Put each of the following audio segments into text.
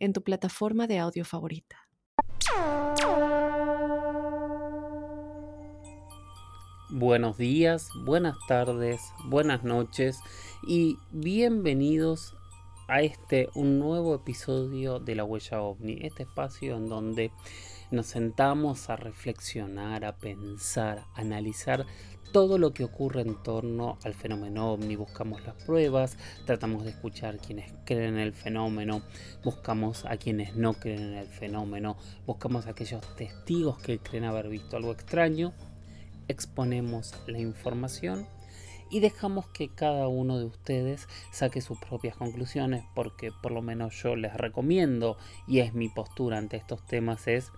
en tu plataforma de audio favorita. Buenos días, buenas tardes, buenas noches y bienvenidos a este un nuevo episodio de La Huella OVNI, este espacio en donde nos sentamos a reflexionar, a pensar, a analizar todo lo que ocurre en torno al fenómeno ovni, buscamos las pruebas, tratamos de escuchar quienes creen en el fenómeno, buscamos a quienes no creen en el fenómeno, buscamos a aquellos testigos que creen haber visto algo extraño, exponemos la información y dejamos que cada uno de ustedes saque sus propias conclusiones porque por lo menos yo les recomiendo y es mi postura ante estos temas es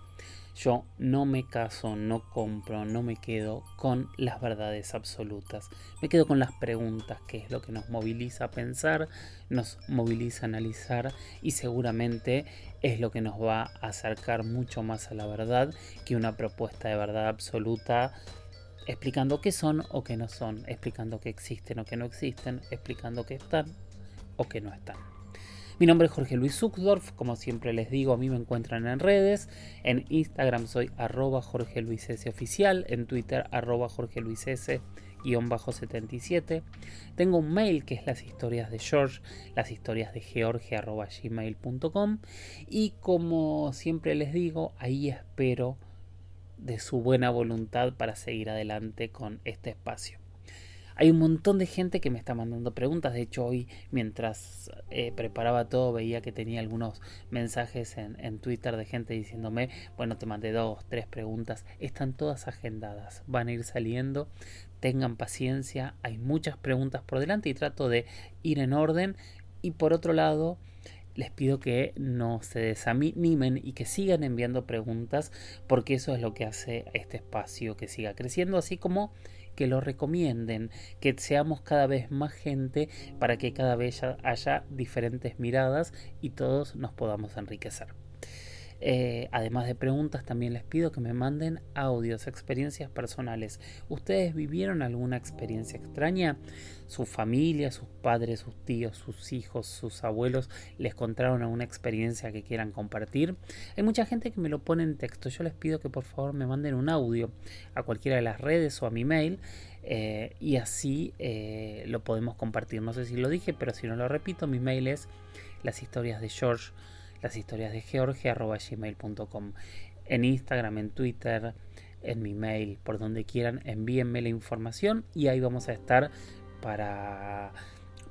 yo no me caso, no compro, no me quedo con las verdades absolutas. Me quedo con las preguntas, que es lo que nos moviliza a pensar, nos moviliza a analizar y seguramente es lo que nos va a acercar mucho más a la verdad que una propuesta de verdad absoluta explicando qué son o qué no son, explicando que existen o que no existen, explicando que están o que no están. Mi nombre es Jorge Luis Zuckdorf, como siempre les digo, a mí me encuentran en redes, en Instagram soy arroba Jorge Luis S oficial, en Twitter arroba Jorge Luis S 77. Tengo un mail que es las historias de George, las historias de George arroba gmail.com y como siempre les digo, ahí espero de su buena voluntad para seguir adelante con este espacio. Hay un montón de gente que me está mandando preguntas. De hecho, hoy mientras eh, preparaba todo veía que tenía algunos mensajes en, en, Twitter de gente diciéndome, bueno, te mandé dos, tres preguntas. Están todas agendadas. Van a ir saliendo. Tengan paciencia. Hay muchas preguntas por delante y trato de ir en orden. Y por otro lado, les pido que no se desanimen y que sigan enviando preguntas porque eso es lo que hace este espacio que siga creciendo, así como que lo recomienden, que seamos cada vez más gente para que cada vez haya diferentes miradas y todos nos podamos enriquecer. Eh, además de preguntas, también les pido que me manden audios, experiencias personales. ¿Ustedes vivieron alguna experiencia extraña? ¿Su familia, sus padres, sus tíos, sus hijos, sus abuelos les contaron alguna experiencia que quieran compartir? Hay mucha gente que me lo pone en texto. Yo les pido que por favor me manden un audio a cualquiera de las redes o a mi mail. Eh, y así eh, lo podemos compartir. No sé si lo dije, pero si no lo repito, mi mail es las historias de George las historias de georgia.gmail.com. En Instagram, en Twitter, en mi mail, por donde quieran, envíenme la información y ahí vamos a estar para,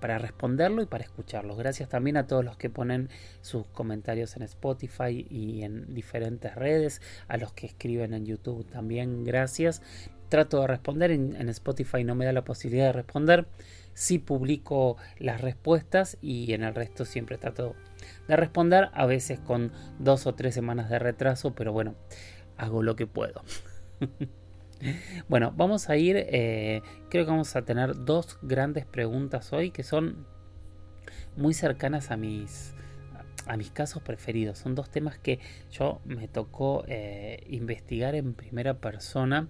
para responderlo y para escucharlos. Gracias también a todos los que ponen sus comentarios en Spotify y en diferentes redes, a los que escriben en YouTube también, gracias. Trato de responder, en, Spotify no me da la posibilidad de responder, sí publico las respuestas y en el resto siempre trato de responder, a veces con dos o tres semanas de retraso, pero bueno, hago lo que puedo. bueno, vamos a ir, eh, creo que vamos a tener dos grandes preguntas hoy que son muy cercanas a mis, a mis casos preferidos. Son dos temas que yo me tocó eh, investigar en primera persona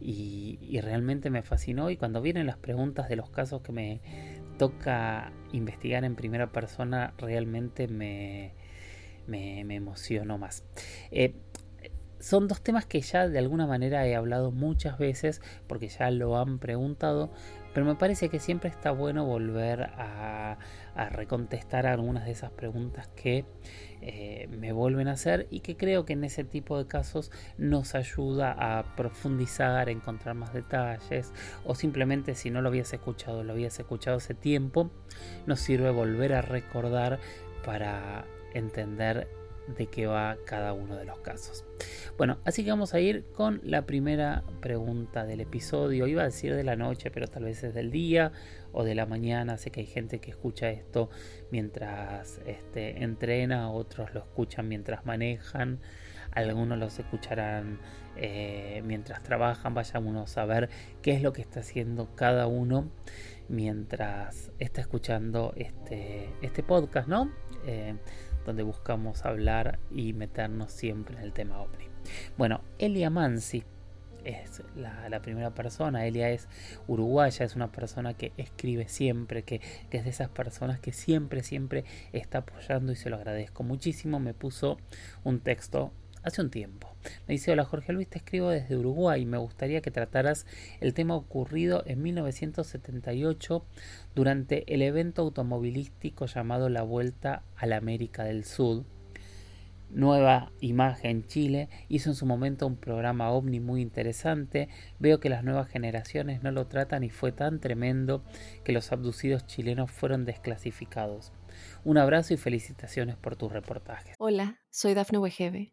y, y, realmente me fascinó. Y cuando vienen las preguntas de los casos que me toca investigar en primera persona realmente me, me, emocionó más. Eh, son dos temas que ya de alguna manera he hablado muchas veces porque ya lo han preguntado, pero me parece que siempre está bueno volver a, a recontestar algunas de esas preguntas que eh, me vuelven a hacer y que creo que en ese tipo de casos nos ayuda a profundizar, encontrar más detalles o simplemente si no lo habías escuchado, lo habías escuchado hace tiempo, nos sirve volver a recordar para entender de qué va cada uno de los casos. Bueno, así que vamos a ir con la primera pregunta del episodio. Iba a decir de la noche, pero tal vez es del día o de la mañana. Sé que hay gente que escucha esto mientras este, entrena, otros lo escuchan mientras manejan, algunos los escucharán eh, mientras trabajan. Vayámonos a ver qué es lo que está haciendo cada uno mientras está escuchando este, este podcast, ¿no? Eh, donde buscamos hablar y meternos siempre en el tema ovni. Bueno, Elia Mansi es la, primera persona. Elia es uruguaya, es una persona que escribe siempre, que, que, es de esas personas que siempre, siempre está apoyando y se lo agradezco muchísimo. Me puso un texto hace un tiempo. Me dice, hola Jorge Luis, te escribo desde Uruguay y me gustaría que trataras el tema ocurrido en 1978 durante el evento automovilístico llamado La Vuelta a la América del Sur. Nueva Imagen Chile hizo en su momento un programa ovni muy interesante. Veo que las nuevas generaciones no lo tratan y fue tan tremendo que los abducidos chilenos fueron desclasificados. Un abrazo y felicitaciones por tu reportaje. Hola, soy Dafne Wegebe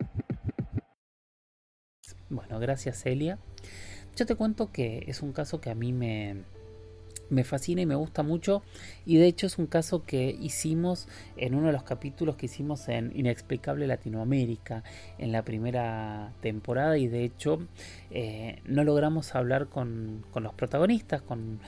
Bueno, gracias Celia. Yo te cuento que es un caso que a mí me, me fascina y me gusta mucho. Y de hecho es un caso que hicimos en uno de los capítulos que hicimos en Inexplicable Latinoamérica en la primera temporada. Y de hecho eh, no logramos hablar con, con los protagonistas, con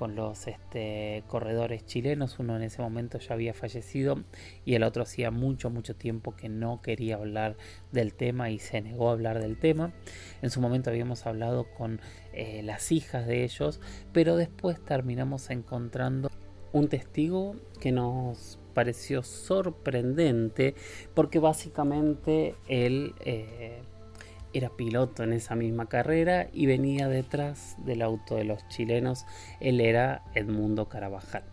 con los este, corredores chilenos. Uno en ese momento ya había fallecido y el otro hacía mucho, mucho tiempo que no quería hablar del tema y se negó a hablar del tema. En su momento habíamos hablado con eh, las hijas de ellos, pero después terminamos encontrando un testigo que nos pareció sorprendente porque básicamente él... Eh, era piloto en esa misma carrera y venía detrás del auto de los chilenos. Él era Edmundo Carabajal.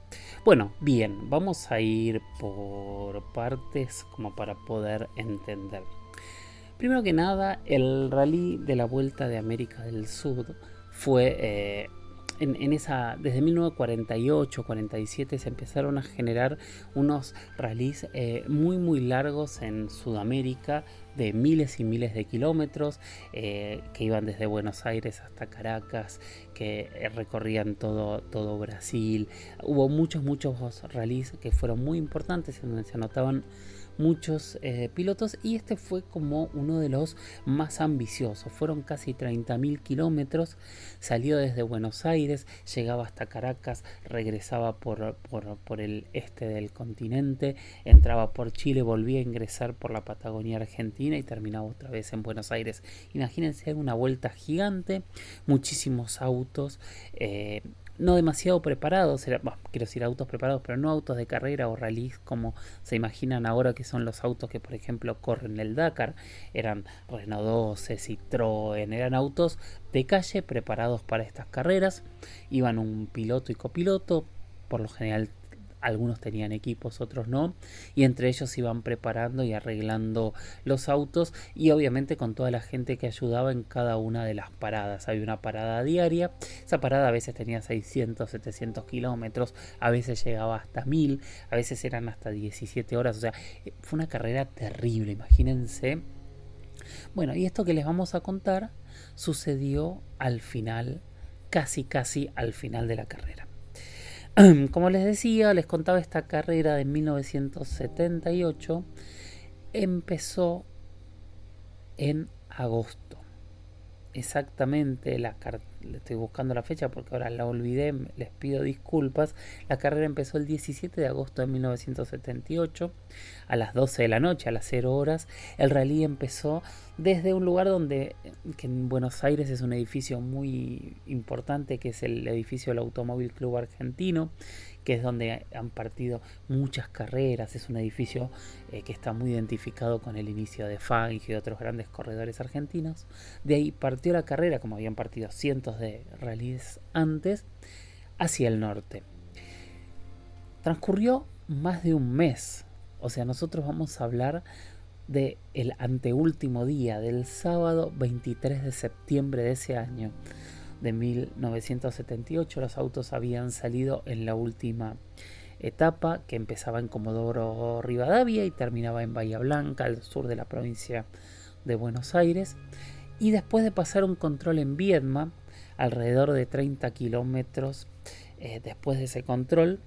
Bueno, bien, vamos a ir por partes como para poder entender. Primero que nada, el rally de la Vuelta de América del Sur fue eh, en, esa, desde 1948-47 se empezaron a generar unos rallies eh, muy muy largos en Sudamérica de miles y miles de kilómetros eh, que iban desde Buenos Aires hasta Caracas, que eh, recorrían todo, todo Brasil. Hubo muchos, muchos rallies que fueron muy importantes en donde se anotaban muchos eh, pilotos y este fue como uno de los más ambiciosos. Fueron casi 30.000 kilómetros, salió desde Buenos Aires, llegaba hasta Caracas, regresaba por, por, el este del continente, entraba por Chile, volvía a ingresar por la Patagonia Argentina y terminaba otra vez en Buenos Aires. Imagínense una vuelta gigante, muchísimos autos. Eh, no demasiado preparados, quiero decir autos preparados, pero no autos de carrera o rallies como se imaginan ahora que son los autos que por ejemplo corren el Dakar, eran Renault 12, Citroën, eran autos de calle preparados para estas carreras, iban un piloto y copiloto, por lo general algunos tenían equipos, otros no, y entre ellos iban preparando y arreglando los autos y obviamente con toda la gente que ayudaba en cada una de las paradas. Había una parada diaria, esa parada a veces tenía 600, 700 kilómetros, a veces llegaba hasta 1000, a veces eran hasta 17 horas, o sea, fue una carrera terrible, imagínense. Bueno, y esto que les vamos a contar sucedió al final, casi casi al final de la carrera. Como les decía, les contaba esta carrera de 1978, empezó en agosto. Exactamente, la estoy buscando la fecha porque ahora la olvidé, les pido disculpas. La carrera empezó el 17 de agosto de 1978 a las 12 de la noche, a las 0 horas. El rally empezó desde un lugar donde, que en Buenos Aires es un edificio muy importante, que es el edificio del Automóvil Club Argentino, que es donde han partido muchas carreras, es un edificio eh, que está muy identificado con el inicio de Fangio y otros grandes corredores argentinos. De ahí partió la carrera, como habían partido cientos de rallies antes, hacia el norte. Transcurrió más de un mes, o sea, nosotros vamos a hablar de el anteúltimo día, del sábado 23 de septiembre de ese año de 1978. Los autos habían salido en la última etapa que empezaba en Comodoro Rivadavia y terminaba en Bahía Blanca, al sur de la provincia de Buenos Aires. Y después de pasar un control en Viedma, alrededor de 30 kilómetros eh, después de ese control,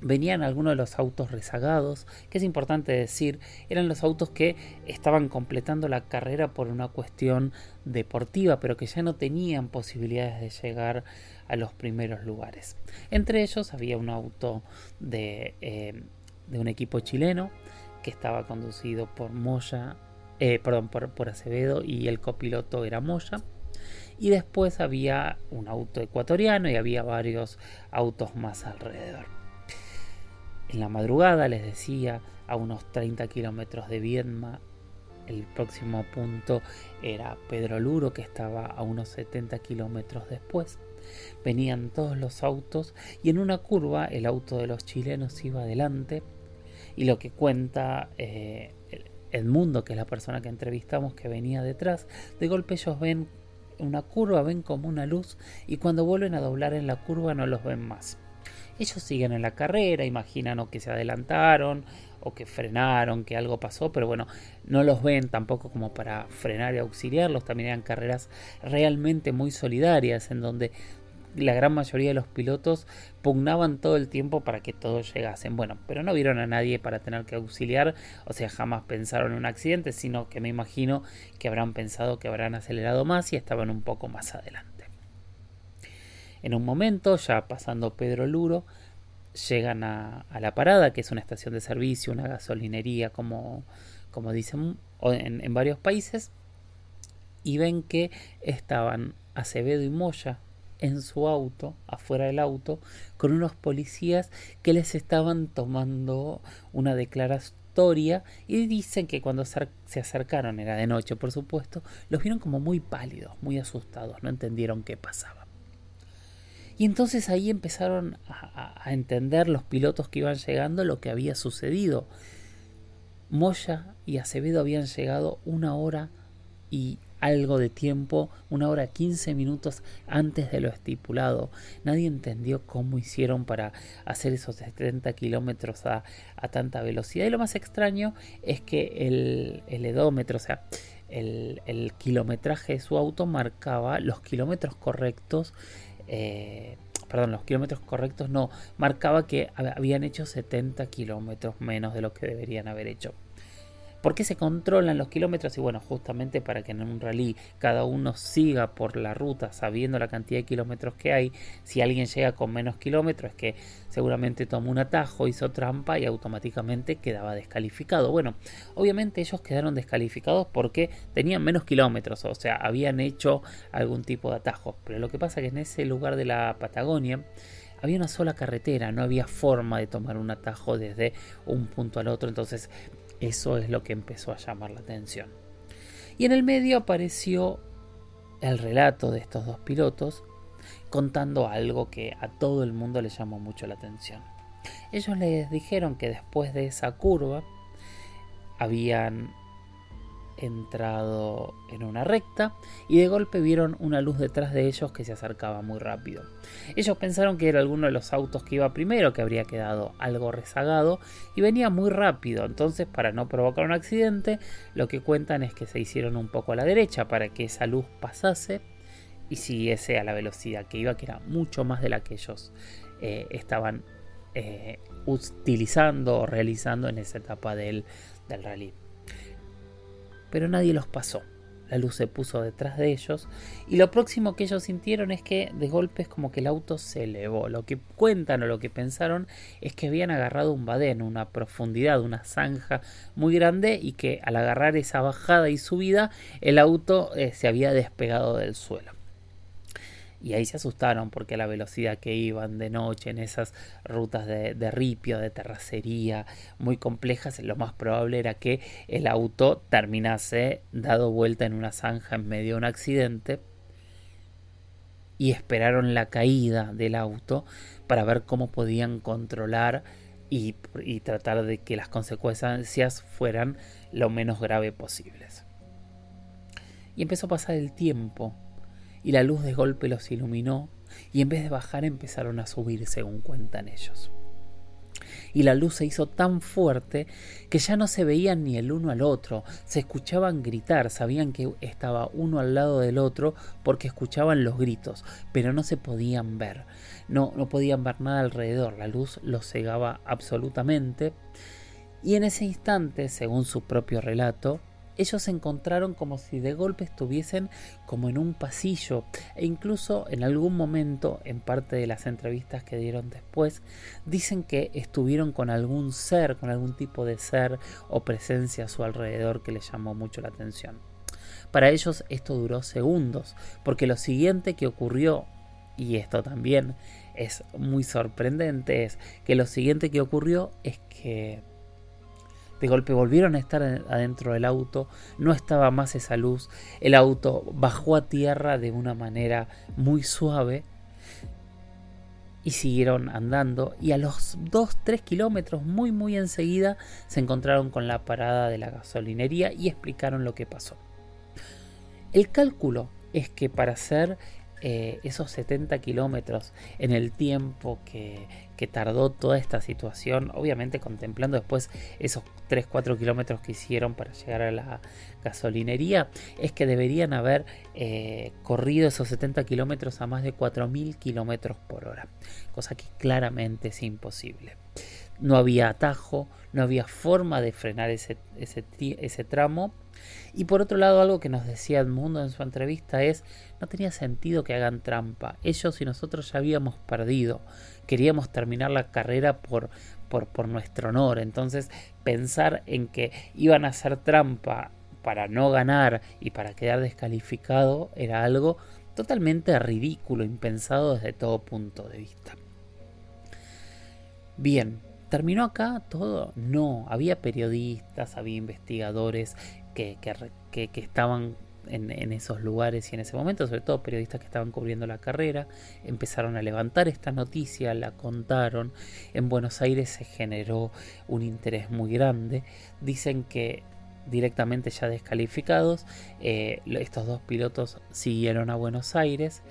venían algunos de los autos rezagados, que es importante decir, eran los autos que estaban completando la carrera por una cuestión deportiva, pero que ya no tenían posibilidades de llegar a los primeros lugares. Entre ellos había un auto de, eh, un equipo chileno que estaba conducido por Moya, eh, perdón, por, por Acevedo y el copiloto era Moya y después había un auto ecuatoriano y había varios autos más alrededor. En la madrugada, les decía, a unos 30 kilómetros de Viedma, el próximo punto era Pedro Luro, que estaba a unos 70 kilómetros después. Venían todos los autos y en una curva el auto de los chilenos iba adelante y lo que cuenta eh, Edmundo, que es la persona que entrevistamos que venía detrás, de golpe ellos ven una curva, ven como una luz y cuando vuelven a doblar en la curva no los ven más. Ellos siguen en la carrera, imaginan o que se adelantaron o que frenaron, que algo pasó, pero bueno, no los ven tampoco como para frenar y auxiliarlos. También eran carreras realmente muy solidarias en donde la gran mayoría de los pilotos pugnaban todo el tiempo para que todos llegasen. Bueno, pero no vieron a nadie para tener que auxiliar, o sea, jamás pensaron en un accidente, sino que me imagino que habrán pensado que habrán acelerado más y estaban un poco más adelante. En un momento, ya pasando Pedro Luro, llegan a, la parada, que es una estación de servicio, una gasolinería, como, como dicen en, en varios países, y ven que estaban Acevedo y Moya en su auto, afuera del auto, con unos policías que les estaban tomando una declaratoria y dicen que cuando se acercaron, era de noche por supuesto, los vieron como muy pálidos, muy asustados, no entendieron qué pasaba. Y entonces ahí empezaron a, entender los pilotos que iban llegando lo que había sucedido. Moya y Acevedo habían llegado una hora y algo de tiempo, una hora quince minutos antes de lo estipulado. Nadie entendió cómo hicieron para hacer esos 70 kilómetros a, tanta velocidad. Y lo más extraño es que el, el edómetro, o sea, el, el, kilometraje de su auto marcaba los kilómetros correctos eh, perdón, los kilómetros correctos no, marcaba que habían hecho 70 kilómetros menos de lo que deberían haber hecho. ¿Por qué se controlan los kilómetros? Y bueno, justamente para que en un rally cada uno siga por la ruta sabiendo la cantidad de kilómetros que hay. Si alguien llega con menos kilómetros es que seguramente tomó un atajo, hizo trampa y automáticamente quedaba descalificado. Bueno, obviamente ellos quedaron descalificados porque tenían menos kilómetros, o sea, habían hecho algún tipo de atajo. Pero lo que pasa es que en ese lugar de la Patagonia había una sola carretera, no había forma de tomar un atajo desde un punto al otro, entonces eso es lo que empezó a llamar la atención. Y en el medio apareció el relato de estos dos pilotos contando algo que a todo el mundo le llamó mucho la atención. Ellos les dijeron que después de esa curva habían entrado en una recta y de golpe vieron una luz detrás de ellos que se acercaba muy rápido. Ellos pensaron que era alguno de los autos que iba primero, que habría quedado algo rezagado y venía muy rápido. Entonces, para no provocar un accidente, lo que cuentan es que se hicieron un poco a la derecha para que esa luz pasase y siguiese a la velocidad que iba, que era mucho más de la que ellos eh, estaban eh, utilizando o realizando en esa etapa del, del rally pero nadie los pasó. La luz se puso detrás de ellos y lo próximo que ellos sintieron es que de golpe es como que el auto se elevó. Lo que cuentan o lo que pensaron es que habían agarrado un badén, una profundidad, una zanja muy grande y que al agarrar esa bajada y subida el auto eh, se había despegado del suelo. Y ahí se asustaron porque la velocidad que iban de noche en esas rutas de, ripio, de terracería muy complejas, lo más probable era que el auto terminase dado vuelta en una zanja en medio de un accidente y esperaron la caída del auto para ver cómo podían controlar y, y, tratar de que las consecuencias fueran lo menos grave posibles. Y empezó a pasar el tiempo y la luz de golpe los iluminó y en vez de bajar empezaron a subir según cuentan ellos. Y la luz se hizo tan fuerte que ya no se veían ni el uno al otro, se escuchaban gritar, sabían que estaba uno al lado del otro porque escuchaban los gritos, pero no se podían ver, no, no podían ver nada alrededor, la luz los cegaba absolutamente. Y en ese instante, según su propio relato, ellos se encontraron como si de golpe estuviesen como en un pasillo e incluso en algún momento en parte de las entrevistas que dieron después dicen que estuvieron con algún ser, con algún tipo de ser o presencia a su alrededor que les llamó mucho la atención. Para ellos esto duró segundos, porque lo siguiente que ocurrió, y esto también es muy sorprendente, es que lo siguiente que ocurrió es que de golpe volvieron a estar adentro del auto, no estaba más esa luz, el auto bajó a tierra de una manera muy suave y siguieron andando y a los 2-3 kilómetros muy muy enseguida se encontraron con la parada de la gasolinería y explicaron lo que pasó. El cálculo es que para hacer eh, esos 70 kilómetros en el tiempo que, que, tardó toda esta situación, obviamente contemplando después esos 3-4 kilómetros que hicieron para llegar a la gasolinería, es que deberían haber eh, corrido esos 70 kilómetros a más de 4.000 kilómetros por hora, cosa que claramente es imposible. No había atajo, no había forma de frenar ese, ese, ese tramo y por otro lado, algo que nos decía Edmundo en su entrevista es, no tenía sentido que hagan trampa. Ellos y nosotros ya habíamos perdido. Queríamos terminar la carrera por, por, por nuestro honor. Entonces, pensar en que iban a hacer trampa para no ganar y para quedar descalificado era algo totalmente ridículo, impensado desde todo punto de vista. Bien, ¿terminó acá todo? No, había periodistas, había investigadores, que, que, estaban en, esos lugares y en ese momento, sobre todo periodistas que estaban cubriendo la carrera, empezaron a levantar esta noticia, la contaron, en Buenos Aires se generó un interés muy grande, dicen que directamente ya descalificados, eh, estos dos pilotos siguieron a Buenos Aires.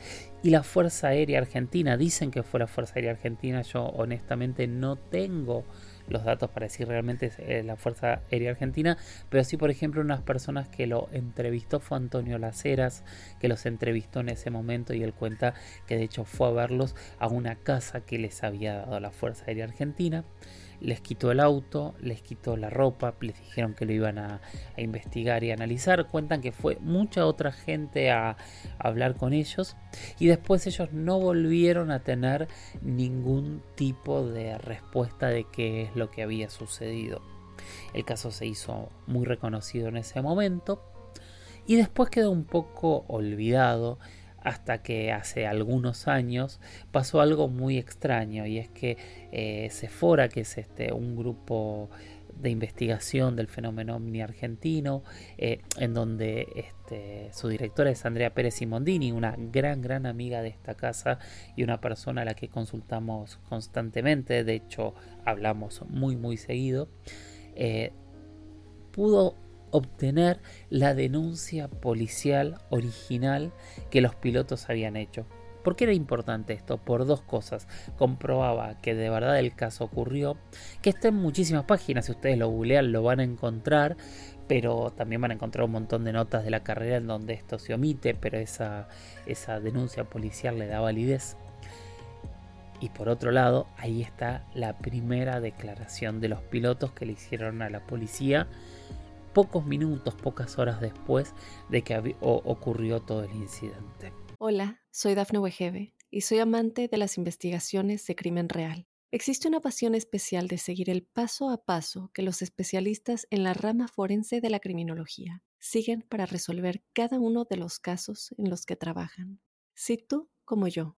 Y la Fuerza Aérea Argentina, dicen que fue la Fuerza Aérea Argentina, yo honestamente no tengo los datos para decir realmente eh, la Fuerza Aérea Argentina, pero sí, por ejemplo, unas personas que lo entrevistó fue Antonio Laceras, que los entrevistó en ese momento y él cuenta que de hecho fue a verlos a una casa que les había dado la Fuerza Aérea Argentina les quitó el auto, les quitó la ropa, les dijeron que lo iban a, investigar y analizar. Cuentan que fue mucha otra gente a, hablar con ellos y después ellos no volvieron a tener ningún tipo de respuesta de qué es lo que había sucedido. El caso se hizo muy reconocido en ese momento y después quedó un poco olvidado hasta que hace algunos años pasó algo muy extraño y es que eh, Sephora, que es este, un grupo de investigación del fenómeno omni argentino, eh, en donde este, su directora es Andrea Pérez Simondini, una gran, gran amiga de esta casa y una persona a la que consultamos constantemente, de hecho hablamos muy, muy seguido, eh, pudo obtener la denuncia policial original que los pilotos habían hecho. ¿Por qué era importante esto? Por dos cosas. Comprobaba que de verdad el caso ocurrió, que está en muchísimas páginas, si ustedes lo googlean lo van a encontrar, pero también van a encontrar un montón de notas de la carrera en donde esto se omite, pero esa, esa denuncia policial le da validez. Y por otro lado, ahí está la primera declaración de los pilotos que le hicieron a la policía pocos minutos, pocas horas después de que ocurrió todo el incidente. Hola, soy Dafne Wegebe y soy amante de las investigaciones de crimen real. Existe una pasión especial de seguir el paso a paso que los especialistas en la rama forense de la criminología siguen para resolver cada uno de los casos en los que trabajan. Si tú, como yo,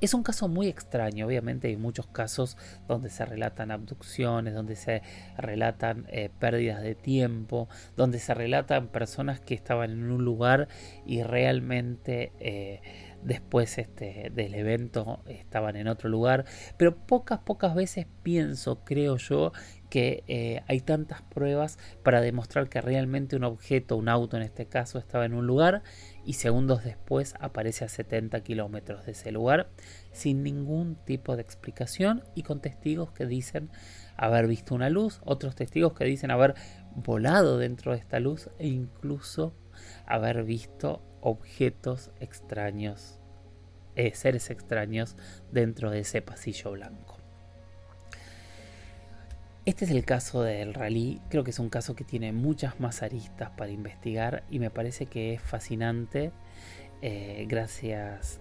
Es un caso muy extraño, obviamente hay muchos casos donde se relatan abducciones, donde se relatan eh, pérdidas de tiempo, donde se relatan personas que estaban en un lugar y realmente eh, después este, del evento estaban en otro lugar, pero pocas, pocas veces pienso, creo yo, que eh, hay tantas pruebas para demostrar que realmente un objeto, un auto en este caso, estaba en un lugar y segundos después aparece a 70 kilómetros de ese lugar sin ningún tipo de explicación y con testigos que dicen haber visto una luz, otros testigos que dicen haber volado dentro de esta luz e incluso haber visto objetos extraños, eh, seres extraños dentro de ese pasillo blanco. Este es el caso del rally, creo que es un caso que tiene muchas más aristas para investigar y me parece que es fascinante. Eh, gracias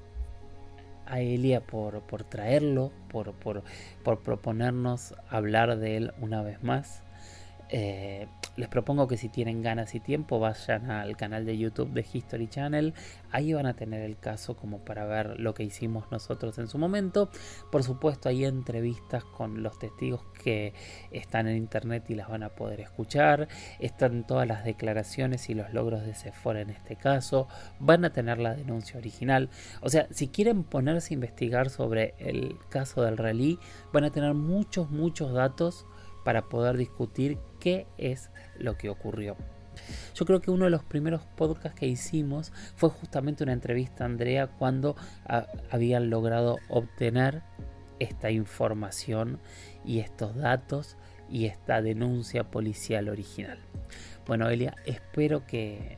a Elia por, por traerlo, por, por, por, proponernos hablar de él una vez más. Eh, les propongo que si tienen ganas y tiempo vayan al canal de YouTube de History Channel. Ahí van a tener el caso como para ver lo que hicimos nosotros en su momento. Por supuesto hay entrevistas con los testigos que están en internet y las van a poder escuchar. Están todas las declaraciones y los logros de Sephora en este caso. Van a tener la denuncia original. O sea, si quieren ponerse a investigar sobre el caso del rally, van a tener muchos, muchos datos para poder discutir qué es lo que ocurrió. Yo creo que uno de los primeros podcasts que hicimos fue justamente una entrevista a Andrea cuando ah, habían logrado obtener esta información y estos datos y esta denuncia policial original. Bueno, Elia, espero que,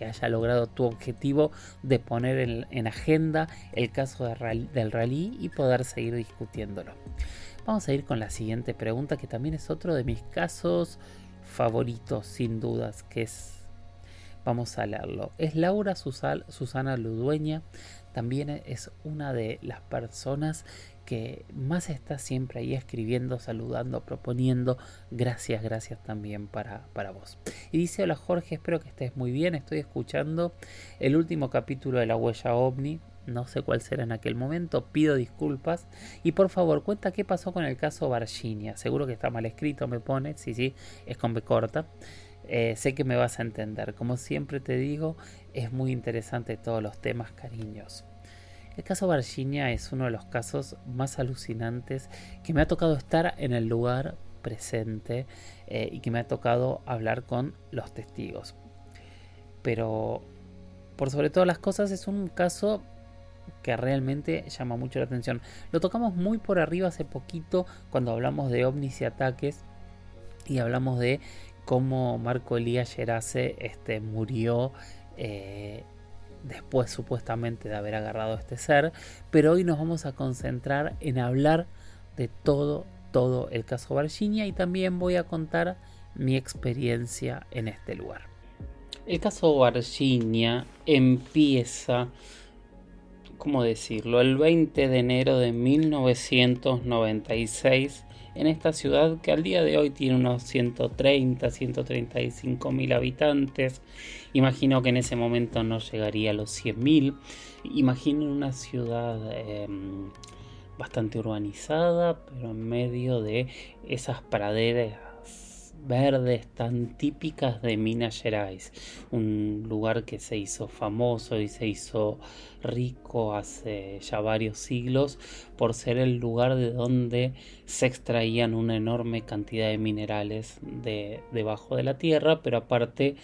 haya logrado tu objetivo de poner en, agenda el caso del rally y poder seguir discutiéndolo. Vamos a ir con la siguiente pregunta, que también es otro de mis casos favoritos, sin dudas, que es... Vamos a leerlo. Es Laura Susana Ludueña. También es una de las personas que más está siempre ahí escribiendo, saludando, proponiendo. Gracias, gracias también para, para vos. Y dice, hola Jorge, espero que estés muy bien. Estoy escuchando el último capítulo de La Huella OVNI no sé cuál será en aquel momento, pido disculpas. Y por favor, cuenta qué pasó con el caso Varginia. Seguro que está mal escrito, me pone, sí, sí, es con B corta. Eh, sé que me vas a entender. Como siempre te digo, es muy interesante todos los temas, cariños. El caso Varginia es uno de los casos más alucinantes que me ha tocado estar en el lugar presente eh, y que me ha tocado hablar con los testigos. Pero por sobre todas las cosas es un caso que realmente llama mucho la atención. Lo tocamos muy por arriba hace poquito cuando hablamos de ovnis y ataques y hablamos de cómo Marco Elías Gerace este, murió eh, después supuestamente de haber agarrado a este ser, pero hoy nos vamos a concentrar en hablar de todo, todo el caso Virginia y también voy a contar mi experiencia en este lugar. El caso Virginia empieza ¿cómo decirlo? El 20 de enero de 1996 en esta ciudad que al día de hoy tiene unos 130, 135 mil habitantes. Imagino que en ese momento no llegaría a los 100 mil. Imagino una ciudad em, bastante urbanizada, pero en medio de esas praderas verdes tan típicas de Minas Gerais, un lugar que se hizo famoso y se hizo rico hace ya varios siglos por ser el lugar de donde se extraían una enorme cantidad de minerales de, debajo de la tierra, pero aparte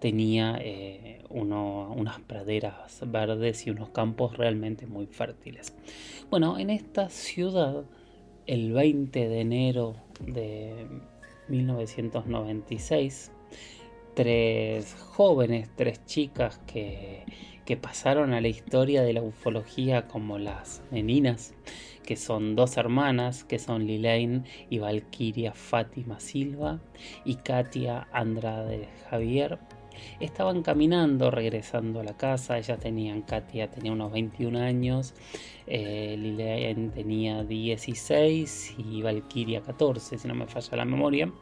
tenía eh, unas praderas verdes y unos campos realmente muy fértiles. Bueno, en esta ciudad, el 20 de enero de 1996, tres jóvenes, tres chicas que, que pasaron a la historia de la ufología como las meninas, que son dos hermanas, que son Lilaine y Valkyria Fátima Silva y Katia Andrade Javier. Estaban caminando, regresando a la casa. Ellas tenían, Katia tenía unos 21 años, eh, Lilaine tenía 16 y Valkyria 14, si no me falla la memoria.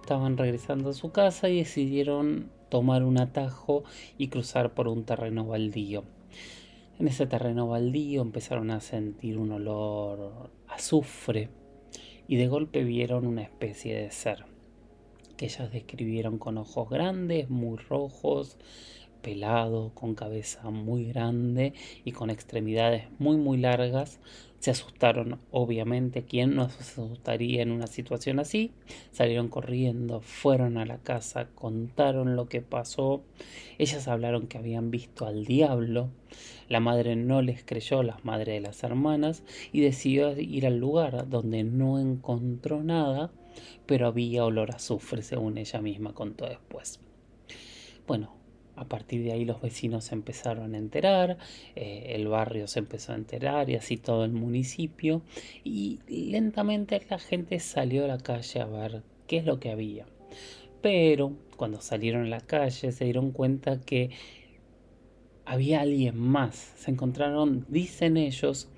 Estaban regresando a su casa y decidieron tomar un atajo y cruzar por un terreno baldío. En ese terreno baldío empezaron a sentir un olor azufre y de golpe vieron una especie de ser que ellas describieron con ojos grandes, muy rojos, pelado, con cabeza muy grande y con extremidades muy muy largas. Se asustaron, obviamente, ¿quién no se asustaría en una situación así? Salieron corriendo, fueron a la casa, contaron lo que pasó. Ellas hablaron que habían visto al diablo. La madre no les creyó, la madre de las hermanas, y decidió ir al lugar donde no encontró nada, pero había olor a azufre, según ella misma contó después. Bueno, a partir de ahí los vecinos se empezaron a enterar, eh, el barrio se empezó a enterar y así todo el municipio y lentamente la gente salió a la calle a ver qué es lo que había. Pero cuando salieron a la calle se dieron cuenta que había alguien más. Se encontraron, dicen ellos,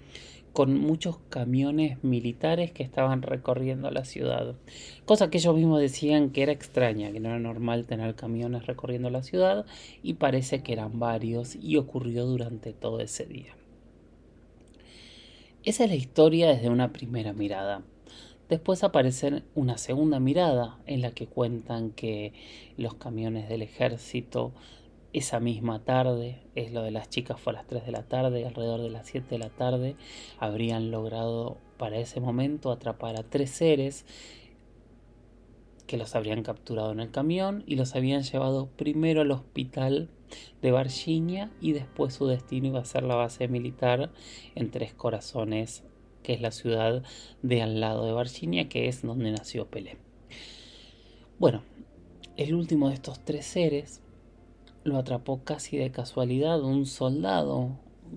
con muchos camiones militares que estaban recorriendo la ciudad. Cosa que ellos mismos decían que era extraña, que no era normal tener camiones recorriendo la ciudad y parece que eran varios y ocurrió durante todo ese día. Esa es la historia desde una primera mirada. Después aparece una segunda mirada en la que cuentan que los camiones del ejército esa misma tarde, es lo de las chicas fue a las 3 de la tarde, alrededor de las 7 de la tarde, habrían logrado para ese momento atrapar a tres seres que los habrían capturado en el camión y los habían llevado primero al hospital de Virginia y después su destino iba a ser la base militar en Tres Corazones, que es la ciudad de al lado de Virginia, que es donde nació Pelé. Bueno, el último de estos tres seres lo atrapó casi de casualidad un soldado.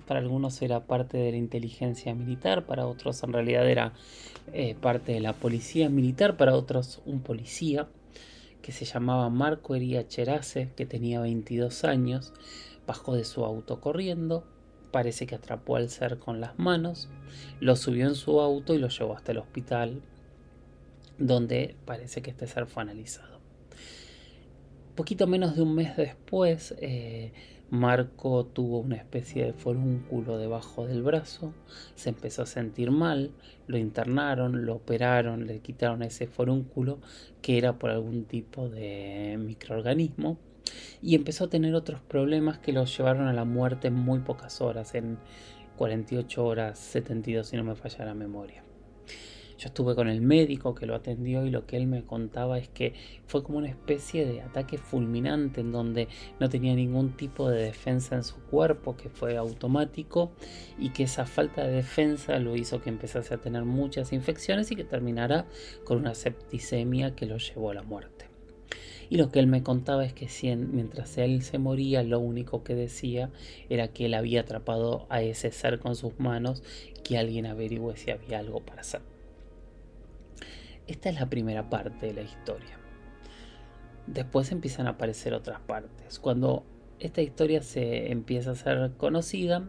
Para algunos era parte de la inteligencia militar, para otros en realidad era eh, parte de la policía militar, para otros un policía que se llamaba Marco Ería Cherace, que tenía 22 años, bajó de su auto corriendo, parece que atrapó al ser con las manos, lo subió en su auto y lo llevó hasta el hospital, donde parece que este ser fue analizado poquito menos de un mes después, eh, Marco tuvo una especie de forúnculo debajo del brazo, se empezó a sentir mal, lo internaron, lo operaron, le quitaron ese forúnculo que era por algún tipo de microorganismo y empezó a tener otros problemas que lo llevaron a la muerte en muy pocas horas, en 48 horas 72 si no me falla la memoria. Yo estuve con el médico que lo atendió y lo que él me contaba es que fue como una especie de ataque fulminante en donde no tenía ningún tipo de defensa en su cuerpo, que fue automático y que esa falta de defensa lo hizo que empezase a tener muchas infecciones y que terminara con una septicemia que lo llevó a la muerte. Y lo que él me contaba es que mientras él se moría, lo único que decía era que él había atrapado a ese ser con sus manos, que alguien averigüe si había algo para hacer. Esta es la primera parte de la historia. Después empiezan a aparecer otras partes. Cuando esta historia se empieza a ser conocida,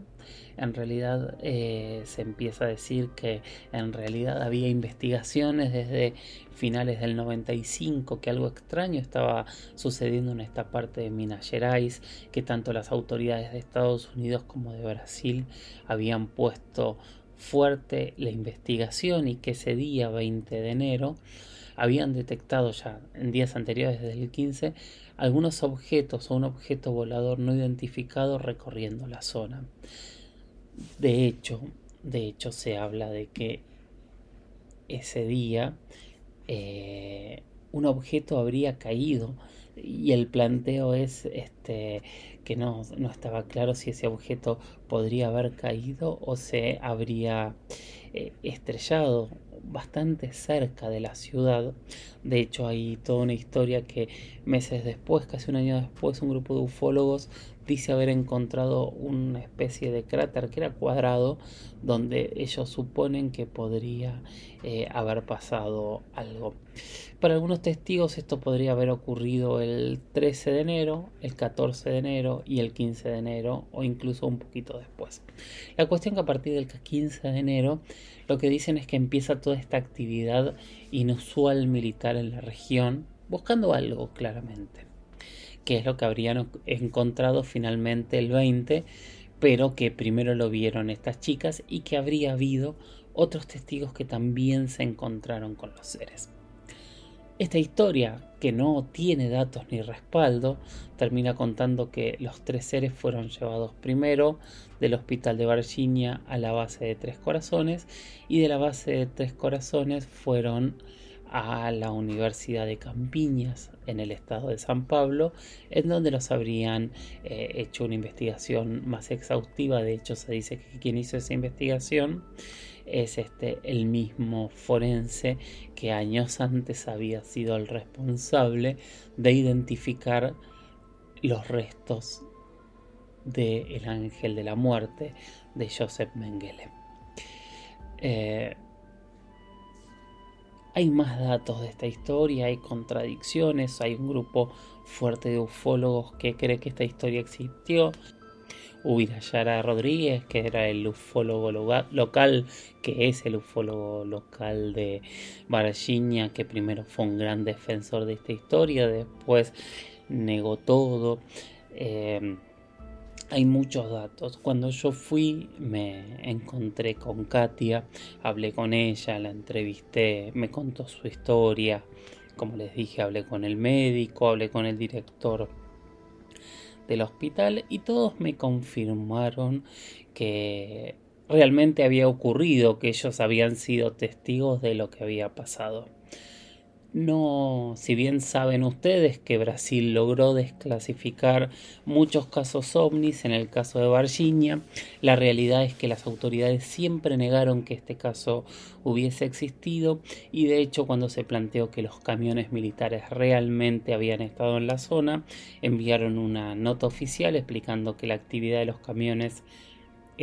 en realidad eh, se empieza a decir que en realidad había investigaciones desde finales del 95 que algo extraño estaba sucediendo en esta parte de Minas Gerais, que tanto las autoridades de Estados Unidos como de Brasil habían puesto fuerte la investigación y que ese día 20 de enero habían detectado ya en días anteriores desde el 15 algunos objetos o un objeto volador no identificado recorriendo la zona. De hecho, de hecho se habla de que ese día eh, un objeto habría caído y el planteo es este que no, estaba claro si ese objeto podría haber caído o se habría eh, estrellado bastante cerca de la ciudad. De hecho, hay toda una historia que meses después, casi un año después, un grupo de ufólogos dice haber encontrado una especie de cráter que era cuadrado, donde ellos suponen que podría eh, haber pasado algo. Para algunos testigos esto podría haber ocurrido el 13 de enero, el 14 de enero y el 15 de enero o incluso un poquito después. La cuestión que a partir del 15 de enero lo que dicen es que empieza toda esta actividad inusual militar en la región buscando algo claramente, que es lo que habrían encontrado finalmente el 20, pero que primero lo vieron estas chicas y que habría habido otros testigos que también se encontraron con los seres. Esta historia, que no tiene datos ni respaldo, termina contando que los tres seres fueron llevados primero del hospital de Virginia a la base de Tres Corazones y de la base de Tres Corazones fueron a la Universidad de Campiñas en el estado de San Pablo, en donde los habrían eh, hecho una investigación más exhaustiva. De hecho, se dice que quien hizo esa investigación es este el mismo forense que años antes había sido el responsable de identificar los restos del ángel de la muerte de Joseph Mengele. Eh, hay más datos de esta historia, hay contradicciones, hay un grupo fuerte de ufólogos que cree que esta historia existió Ubirayara Rodríguez, que era el ufólogo local, que es el ufólogo local de Varginha, que primero fue un gran defensor de esta historia, después negó todo. Em, hay muchos datos. Cuando yo fui me encontré con Katia, hablé con ella, la entrevisté, me contó su historia. Como les dije, hablé con el médico, hablé con el director del hospital y todos me confirmaron que realmente había ocurrido, que ellos habían sido testigos de lo que había pasado. No, si bien saben ustedes que Brasil logró desclasificar muchos casos ovnis, en el caso de Virginia, la realidad es que las autoridades siempre negaron que este caso hubiese existido y de hecho cuando se planteó que los camiones militares realmente habían estado en la zona, enviaron una nota oficial explicando que la actividad de los camiones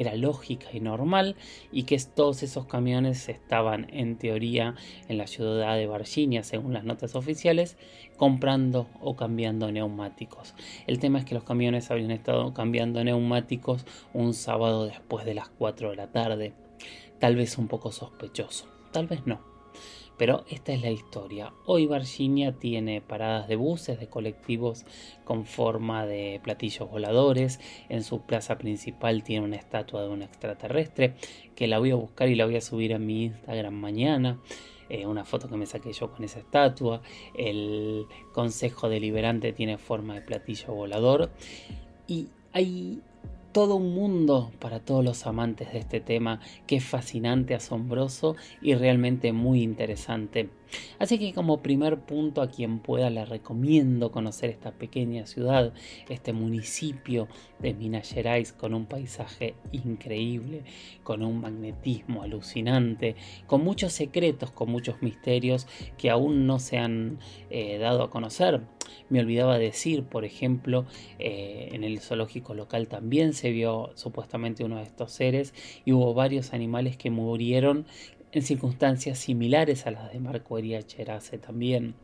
era lógica y normal y que todos esos camiones estaban en teoría en la ciudad de Virginia según las notas oficiales comprando o cambiando neumáticos. El tema es que los camiones habían estado cambiando neumáticos un sábado después de las 4 de la tarde. Tal vez un poco sospechoso, tal vez no. Pero esta es la historia. Hoy Virginia tiene paradas de buses, de colectivos con forma de platillos voladores. En su plaza principal tiene una estatua de un extraterrestre que la voy a buscar y la voy a subir a mi Instagram mañana. Eh, una foto que me saqué yo con esa estatua. El Consejo Deliberante tiene forma de platillo volador. Y hay todo un mundo para todos los amantes de este tema que es fascinante, asombroso y realmente muy interesante. Así que como primer punto a quien pueda le recomiendo conocer esta pequeña ciudad, este municipio de Minas Gerais con un paisaje increíble, con un magnetismo alucinante, con muchos secretos, con muchos misterios que aún no se han eh, dado a conocer. Me olvidaba decir, por ejemplo, eh, en el zoológico local también se vio supuestamente uno de estos seres y hubo varios animales que murieron en circunstancias similares a las de Marco Cherace también.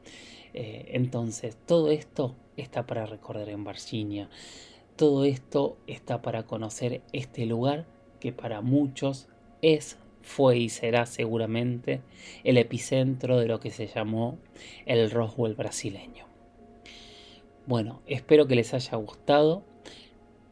Eh, entonces, todo esto está para recordar en Virginia. Todo esto está para conocer este lugar que para muchos es, fue y será seguramente el epicentro de lo que se llamó el Roswell brasileño. Bueno, espero que les haya gustado.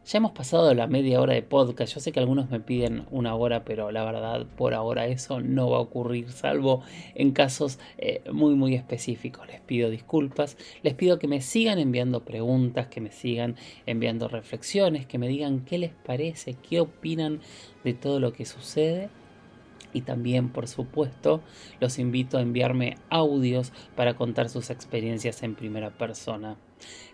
Ya hemos pasado la media hora de podcast. Yo sé que algunos me piden una hora, pero la verdad, por ahora eso no va a ocurrir, salvo en casos eh, muy, muy específicos. Les pido disculpas. Les pido que me sigan enviando preguntas, que me sigan enviando reflexiones, que me digan qué les parece, qué opinan de todo lo que sucede y también, por supuesto, los invito a enviarme audios para contar sus experiencias en primera persona.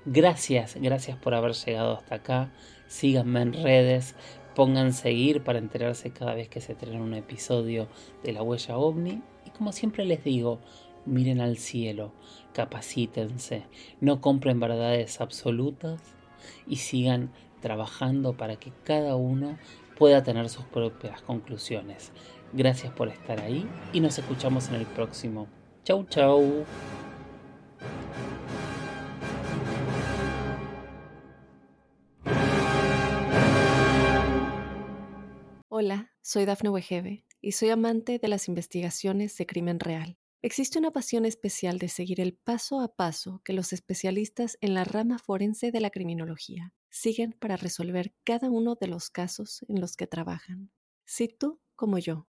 Gracias, gracias por haber llegado hasta acá. Síganme en redes, pongan seguir para enterarse cada vez que se estrena un episodio de La Huella OVNI. Y como siempre les digo, miren al cielo, capacítense, no compren verdades absolutas y sigan trabajando para que cada uno pueda tener sus propias conclusiones. Gracias por estar ahí y nos escuchamos en el próximo. Chau, chau. Hola, soy Dafne Wegebe y soy amante de las investigaciones de crimen real. Existe una pasión especial de seguir el paso a paso que los especialistas en la rama forense de la criminología siguen para resolver cada uno de los casos en los que trabajan. Si tú, como yo,